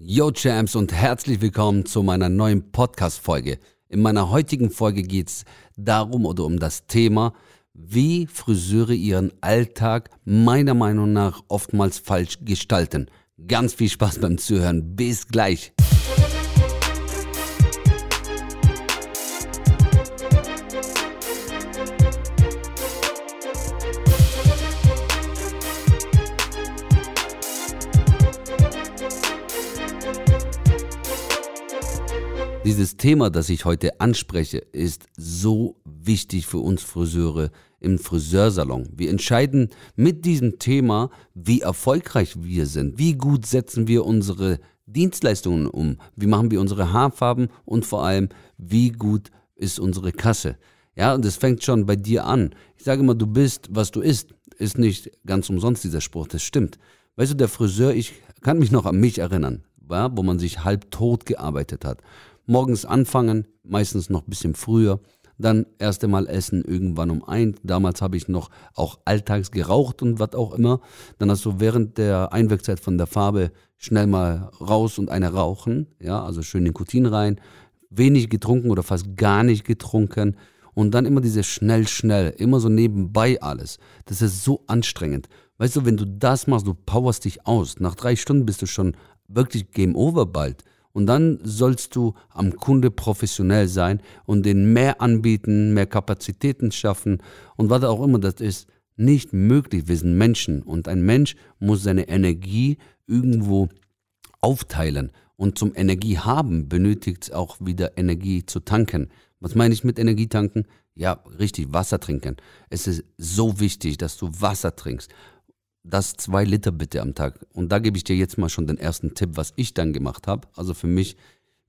Yo Champs und herzlich willkommen zu meiner neuen Podcast-Folge. In meiner heutigen Folge geht es darum oder um das Thema, wie Friseure ihren Alltag meiner Meinung nach oftmals falsch gestalten. Ganz viel Spaß beim Zuhören. Bis gleich. Dieses Thema, das ich heute anspreche, ist so wichtig für uns Friseure im Friseursalon. Wir entscheiden mit diesem Thema, wie erfolgreich wir sind, wie gut setzen wir unsere Dienstleistungen um, wie machen wir unsere Haarfarben und vor allem, wie gut ist unsere Kasse. Ja, und es fängt schon bei dir an. Ich sage immer, du bist, was du isst. Ist nicht ganz umsonst dieser Spruch, das stimmt. Weißt du, der Friseur, ich kann mich noch an mich erinnern, ja, wo man sich halb tot gearbeitet hat morgens anfangen, meistens noch ein bisschen früher, dann erst einmal essen irgendwann um eins. Damals habe ich noch auch alltags geraucht und was auch immer. Dann hast du während der Einwirkzeit von der Farbe schnell mal raus und eine rauchen, ja, also schön Nikotin rein, wenig getrunken oder fast gar nicht getrunken und dann immer diese schnell, schnell, immer so nebenbei alles. Das ist so anstrengend. Weißt du, wenn du das machst, du powerst dich aus. Nach drei Stunden bist du schon wirklich Game Over bald. Und dann sollst du am Kunde professionell sein und den mehr anbieten, mehr Kapazitäten schaffen und was auch immer das ist. Nicht möglich. Wir sind Menschen und ein Mensch muss seine Energie irgendwo aufteilen. Und zum Energie haben benötigt es auch wieder Energie zu tanken. Was meine ich mit Energie tanken? Ja, richtig, Wasser trinken. Es ist so wichtig, dass du Wasser trinkst das zwei Liter bitte am Tag. Und da gebe ich dir jetzt mal schon den ersten Tipp, was ich dann gemacht habe. Also für mich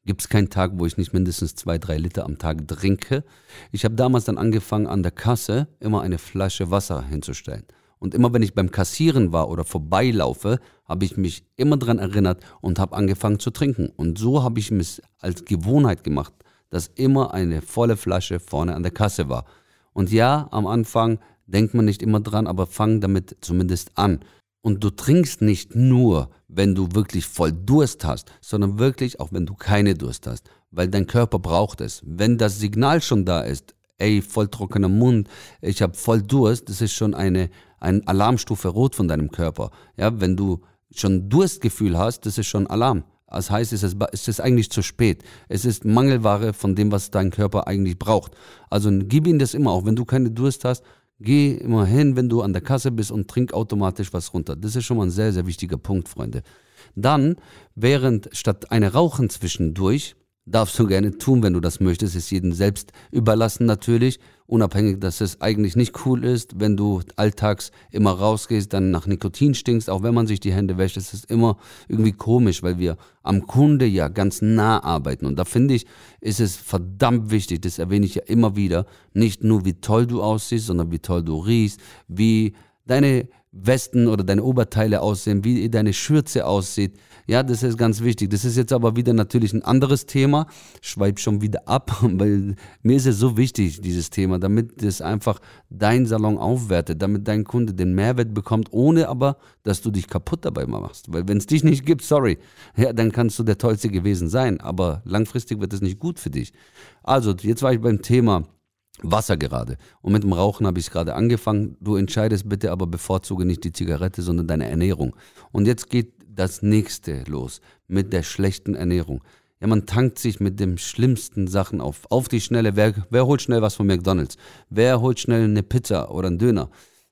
gibt es keinen Tag, wo ich nicht mindestens zwei, drei Liter am Tag trinke. Ich habe damals dann angefangen, an der Kasse immer eine Flasche Wasser hinzustellen. Und immer wenn ich beim Kassieren war oder vorbeilaufe, habe ich mich immer daran erinnert und habe angefangen zu trinken. Und so habe ich es als Gewohnheit gemacht, dass immer eine volle Flasche vorne an der Kasse war. Und ja, am Anfang denkt man nicht immer dran, aber fang damit zumindest an. Und du trinkst nicht nur, wenn du wirklich voll Durst hast, sondern wirklich auch, wenn du keine Durst hast, weil dein Körper braucht es. Wenn das Signal schon da ist, ey, voll trockener Mund, ich habe voll Durst, das ist schon eine, eine Alarmstufe rot von deinem Körper. Ja, wenn du schon Durstgefühl hast, das ist schon Alarm. Das heißt, es ist, es ist eigentlich zu spät. Es ist Mangelware von dem, was dein Körper eigentlich braucht. Also gib ihm das immer, auch wenn du keine Durst hast, Geh immer hin, wenn du an der Kasse bist und trink automatisch was runter. Das ist schon mal ein sehr, sehr wichtiger Punkt, Freunde. Dann, während statt eine Rauchen zwischendurch, darfst du gerne tun, wenn du das möchtest, ist jedem selbst überlassen natürlich, unabhängig, dass es eigentlich nicht cool ist, wenn du alltags immer rausgehst, dann nach Nikotin stinkst, auch wenn man sich die Hände wäscht, es ist immer irgendwie komisch, weil wir am Kunde ja ganz nah arbeiten. Und da finde ich, ist es verdammt wichtig, das erwähne ich ja immer wieder, nicht nur wie toll du aussiehst, sondern wie toll du riechst, wie deine Westen oder deine Oberteile aussehen, wie deine Schürze aussieht. Ja, das ist ganz wichtig. Das ist jetzt aber wieder natürlich ein anderes Thema. Schweib schon wieder ab, weil mir ist es so wichtig, dieses Thema, damit das einfach dein Salon aufwertet, damit dein Kunde den Mehrwert bekommt, ohne aber, dass du dich kaputt dabei machst. Weil wenn es dich nicht gibt, sorry, ja, dann kannst du der Tollste gewesen sein, aber langfristig wird es nicht gut für dich. Also, jetzt war ich beim Thema Wasser gerade. Und mit dem Rauchen habe ich gerade angefangen. Du entscheidest bitte aber bevorzuge nicht die Zigarette, sondern deine Ernährung. Und jetzt geht das nächste los mit der schlechten Ernährung. Ja, man tankt sich mit den schlimmsten Sachen auf. Auf die Schnelle. Wer, wer holt schnell was von McDonalds? Wer holt schnell eine Pizza oder einen Döner?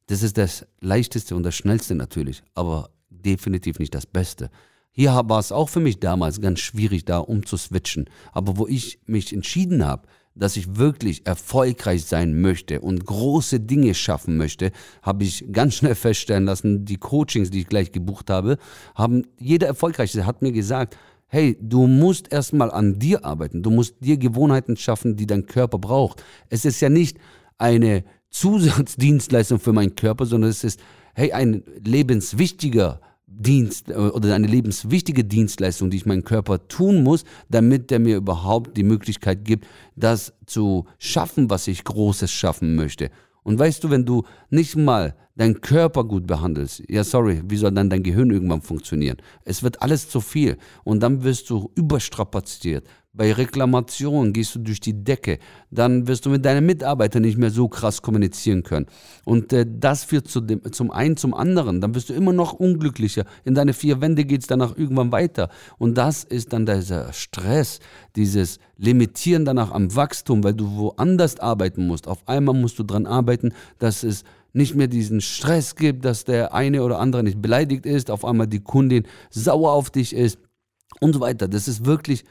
Das ist das leichteste und das schnellste natürlich, aber definitiv nicht das Beste. Hier war es auch für mich damals ganz schwierig, da umzuswitchen. Aber wo ich mich entschieden habe, dass ich wirklich erfolgreich sein möchte und große Dinge schaffen möchte, habe ich ganz schnell feststellen lassen, die Coachings, die ich gleich gebucht habe, haben jeder Erfolgreiche hat mir gesagt, hey, du musst erstmal an dir arbeiten, du musst dir Gewohnheiten schaffen, die dein Körper braucht. Es ist ja nicht eine Zusatzdienstleistung für meinen Körper, sondern es ist, hey, ein lebenswichtiger Dienst äh, oder eine lebenswichtige Dienstleistung, die ich meinem Körper tun muss, damit der mir überhaupt die Möglichkeit gibt, das zu schaffen, was ich Großes schaffen möchte. Und weißt du, wenn du nicht mal deinen Körper gut behandelst, ja sorry, wie soll dann dein Gehirn irgendwann funktionieren? Es wird alles zu viel und dann wirst du überstrapaziert. Bei Reklamationen gehst du durch die Decke. Dann wirst du mit deinen Mitarbeitern nicht mehr so krass kommunizieren können. Und äh, das führt zu dem, zum einen zum anderen. Dann wirst du immer noch unglücklicher. In deine vier Wände geht es danach irgendwann weiter. Und das ist dann dieser Stress, dieses Limitieren danach am Wachstum, weil du woanders arbeiten musst. Auf einmal musst du daran arbeiten, dass es nicht mehr diesen Stress gibt, dass der eine oder andere nicht beleidigt ist, auf einmal die Kundin sauer auf dich ist und so weiter. Das ist wirklich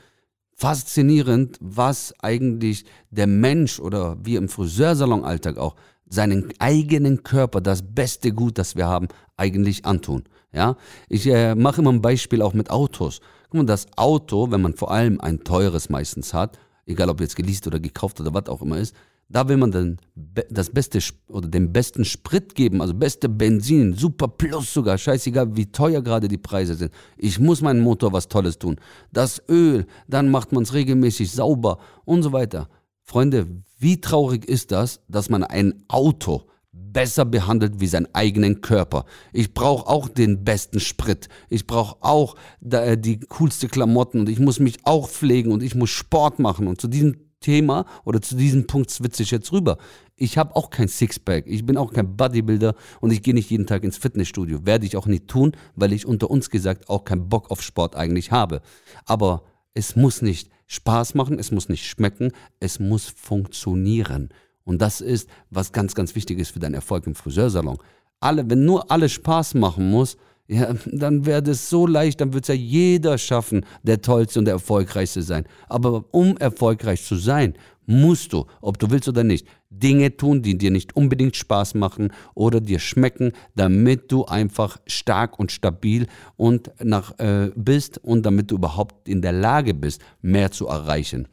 faszinierend, was eigentlich der Mensch oder wir im Friseursalonalltag auch seinen eigenen Körper, das beste Gut, das wir haben, eigentlich antun. Ja, ich äh, mache immer ein Beispiel auch mit Autos. Guck mal, das Auto, wenn man vor allem ein teures meistens hat, egal ob jetzt geleast oder gekauft oder was auch immer ist, da will man dann das beste oder den besten Sprit geben, also beste Benzin, super plus sogar, scheißegal wie teuer gerade die Preise sind. Ich muss meinem Motor was Tolles tun. Das Öl, dann macht man es regelmäßig sauber und so weiter. Freunde, wie traurig ist das, dass man ein Auto besser behandelt wie seinen eigenen Körper. Ich brauche auch den besten Sprit. Ich brauche auch die coolste Klamotten und ich muss mich auch pflegen und ich muss Sport machen. Und zu diesem Thema oder zu diesem Punkt switze ich jetzt rüber. Ich habe auch kein Sixpack, ich bin auch kein Bodybuilder und ich gehe nicht jeden Tag ins Fitnessstudio. Werde ich auch nicht tun, weil ich unter uns gesagt auch keinen Bock auf Sport eigentlich habe. Aber es muss nicht Spaß machen, es muss nicht schmecken, es muss funktionieren. Und das ist, was ganz, ganz wichtig ist für deinen Erfolg im Friseursalon. Alle, wenn nur alles Spaß machen muss, ja, dann wäre das so leicht, dann wird es ja jeder schaffen, der tollste und der erfolgreichste sein. Aber um erfolgreich zu sein, musst du, ob du willst oder nicht, Dinge tun, die dir nicht unbedingt Spaß machen oder dir schmecken, damit du einfach stark und stabil und nach, äh, bist und damit du überhaupt in der Lage bist, mehr zu erreichen.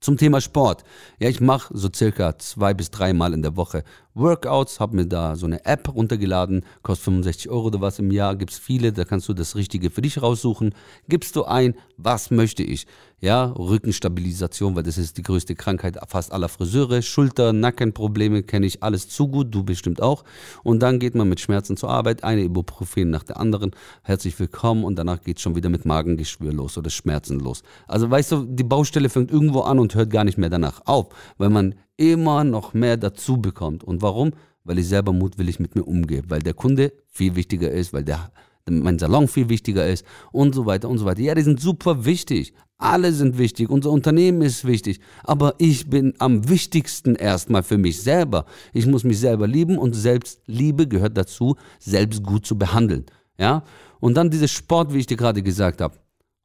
Zum Thema Sport. Ja, ich mache so circa zwei bis dreimal in der Woche Workouts, habe mir da so eine App runtergeladen, kostet 65 Euro oder was im Jahr, gibt es viele, da kannst du das Richtige für dich raussuchen. Gibst du ein, was möchte ich? Ja, Rückenstabilisation, weil das ist die größte Krankheit fast aller Friseure. Schulter, Nackenprobleme kenne ich alles zu gut, du bestimmt auch. Und dann geht man mit Schmerzen zur Arbeit, eine Ibuprofen nach der anderen. Herzlich willkommen und danach geht es schon wieder mit Magengeschwür los oder Schmerzen los. Also weißt du, die Baustelle fängt irgendwo an und hört gar nicht mehr danach auf, weil man immer noch mehr dazu bekommt. Und warum? Weil ich selber mutwillig mit mir umgehe, weil der Kunde viel wichtiger ist, weil der mein Salon viel wichtiger ist und so weiter und so weiter. Ja, die sind super wichtig. Alle sind wichtig. Unser Unternehmen ist wichtig. Aber ich bin am wichtigsten erstmal für mich selber. Ich muss mich selber lieben und Selbstliebe gehört dazu, selbst gut zu behandeln. Ja? Und dann dieses Sport, wie ich dir gerade gesagt habe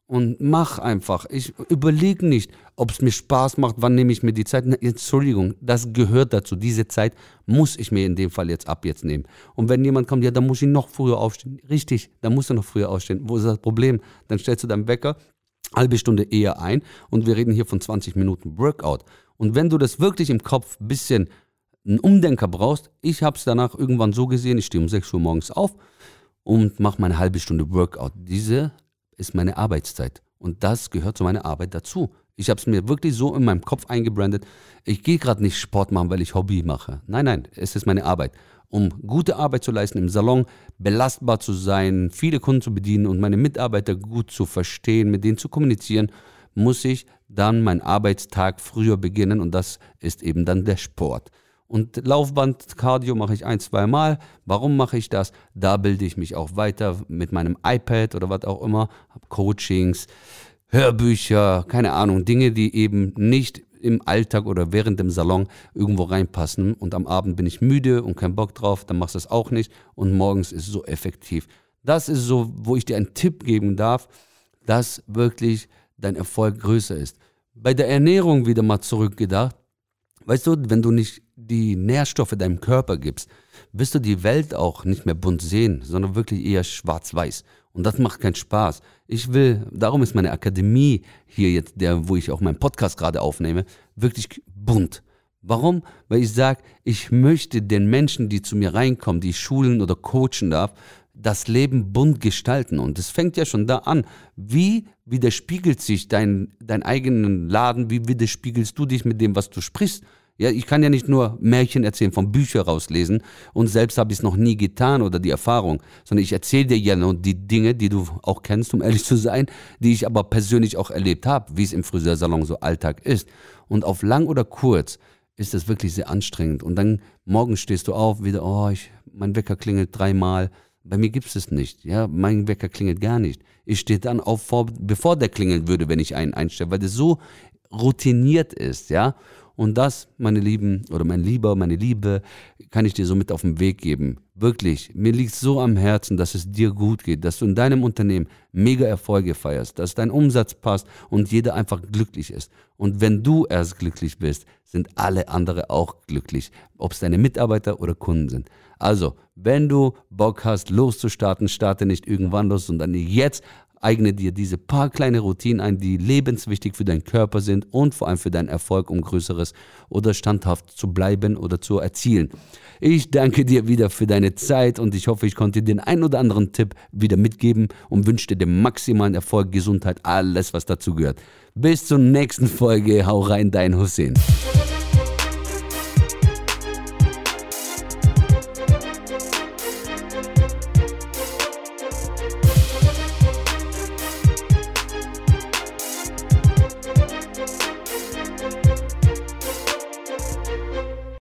und mach einfach. Ich überlege nicht, ob es mir Spaß macht, wann nehme ich mir die Zeit. Entschuldigung, das gehört dazu. Diese Zeit muss ich mir in dem Fall jetzt ab jetzt nehmen. Und wenn jemand kommt, ja, dann muss ich noch früher aufstehen. Richtig, dann musst du noch früher aufstehen. Wo ist das Problem? Dann stellst du deinen Wecker halbe Stunde eher ein und wir reden hier von 20 Minuten Workout. Und wenn du das wirklich im Kopf ein bisschen einen Umdenker brauchst, ich habe es danach irgendwann so gesehen, ich stehe um 6 Uhr morgens auf und mache meine halbe Stunde Workout. Diese ist meine Arbeitszeit. Und das gehört zu meiner Arbeit dazu. Ich habe es mir wirklich so in meinem Kopf eingebrandet. Ich gehe gerade nicht Sport machen, weil ich Hobby mache. Nein, nein, es ist meine Arbeit. Um gute Arbeit zu leisten im Salon, belastbar zu sein, viele Kunden zu bedienen und meine Mitarbeiter gut zu verstehen, mit denen zu kommunizieren, muss ich dann meinen Arbeitstag früher beginnen und das ist eben dann der Sport. Und Laufband, Cardio mache ich ein, zwei Mal. Warum mache ich das? Da bilde ich mich auch weiter mit meinem iPad oder was auch immer. Habe Coachings, Hörbücher, keine Ahnung, Dinge, die eben nicht im Alltag oder während dem Salon irgendwo reinpassen. Und am Abend bin ich müde und kein Bock drauf, dann machst du das auch nicht. Und morgens ist es so effektiv. Das ist so, wo ich dir einen Tipp geben darf, dass wirklich dein Erfolg größer ist. Bei der Ernährung wieder mal zurückgedacht. Weißt du, wenn du nicht die Nährstoffe deinem Körper gibst, wirst du die Welt auch nicht mehr bunt sehen, sondern wirklich eher schwarz-weiß. Und das macht keinen Spaß. Ich will, darum ist meine Akademie hier jetzt, der, wo ich auch meinen Podcast gerade aufnehme, wirklich bunt. Warum? Weil ich sage, ich möchte den Menschen, die zu mir reinkommen, die ich schulen oder coachen darf, das Leben bunt gestalten. Und es fängt ja schon da an. Wie widerspiegelt sich dein, dein eigenen Laden? Wie widerspiegelst du dich mit dem, was du sprichst? Ja, ich kann ja nicht nur Märchen erzählen, von Büchern rauslesen und selbst habe ich es noch nie getan oder die Erfahrung, sondern ich erzähle dir ja nur die Dinge, die du auch kennst, um ehrlich zu sein, die ich aber persönlich auch erlebt habe, wie es im Friseursalon so Alltag ist. Und auf lang oder kurz ist das wirklich sehr anstrengend. Und dann morgen stehst du auf, wieder, oh, ich, mein Wecker klingelt dreimal. Bei mir gibt es es nicht. Ja, mein Wecker klingelt gar nicht. Ich stehe dann auf, vor, bevor der klingeln würde, wenn ich einen einstelle, weil das so routiniert ist, ja. Und das, meine Lieben, oder mein Lieber, meine Liebe, kann ich dir so mit auf den Weg geben. Wirklich, mir liegt so am Herzen, dass es dir gut geht, dass du in deinem Unternehmen mega Erfolge feierst, dass dein Umsatz passt und jeder einfach glücklich ist. Und wenn du erst glücklich bist, sind alle anderen auch glücklich, ob es deine Mitarbeiter oder Kunden sind. Also, wenn du Bock hast, loszustarten, starte nicht irgendwann los, sondern jetzt Eigne dir diese paar kleine Routinen ein, die lebenswichtig für deinen Körper sind und vor allem für deinen Erfolg, um Größeres oder standhaft zu bleiben oder zu erzielen. Ich danke dir wieder für deine Zeit und ich hoffe, ich konnte dir den ein oder anderen Tipp wieder mitgeben und wünsche dir den maximalen Erfolg, Gesundheit, alles, was dazu gehört. Bis zur nächsten Folge. Hau rein, dein Hussein.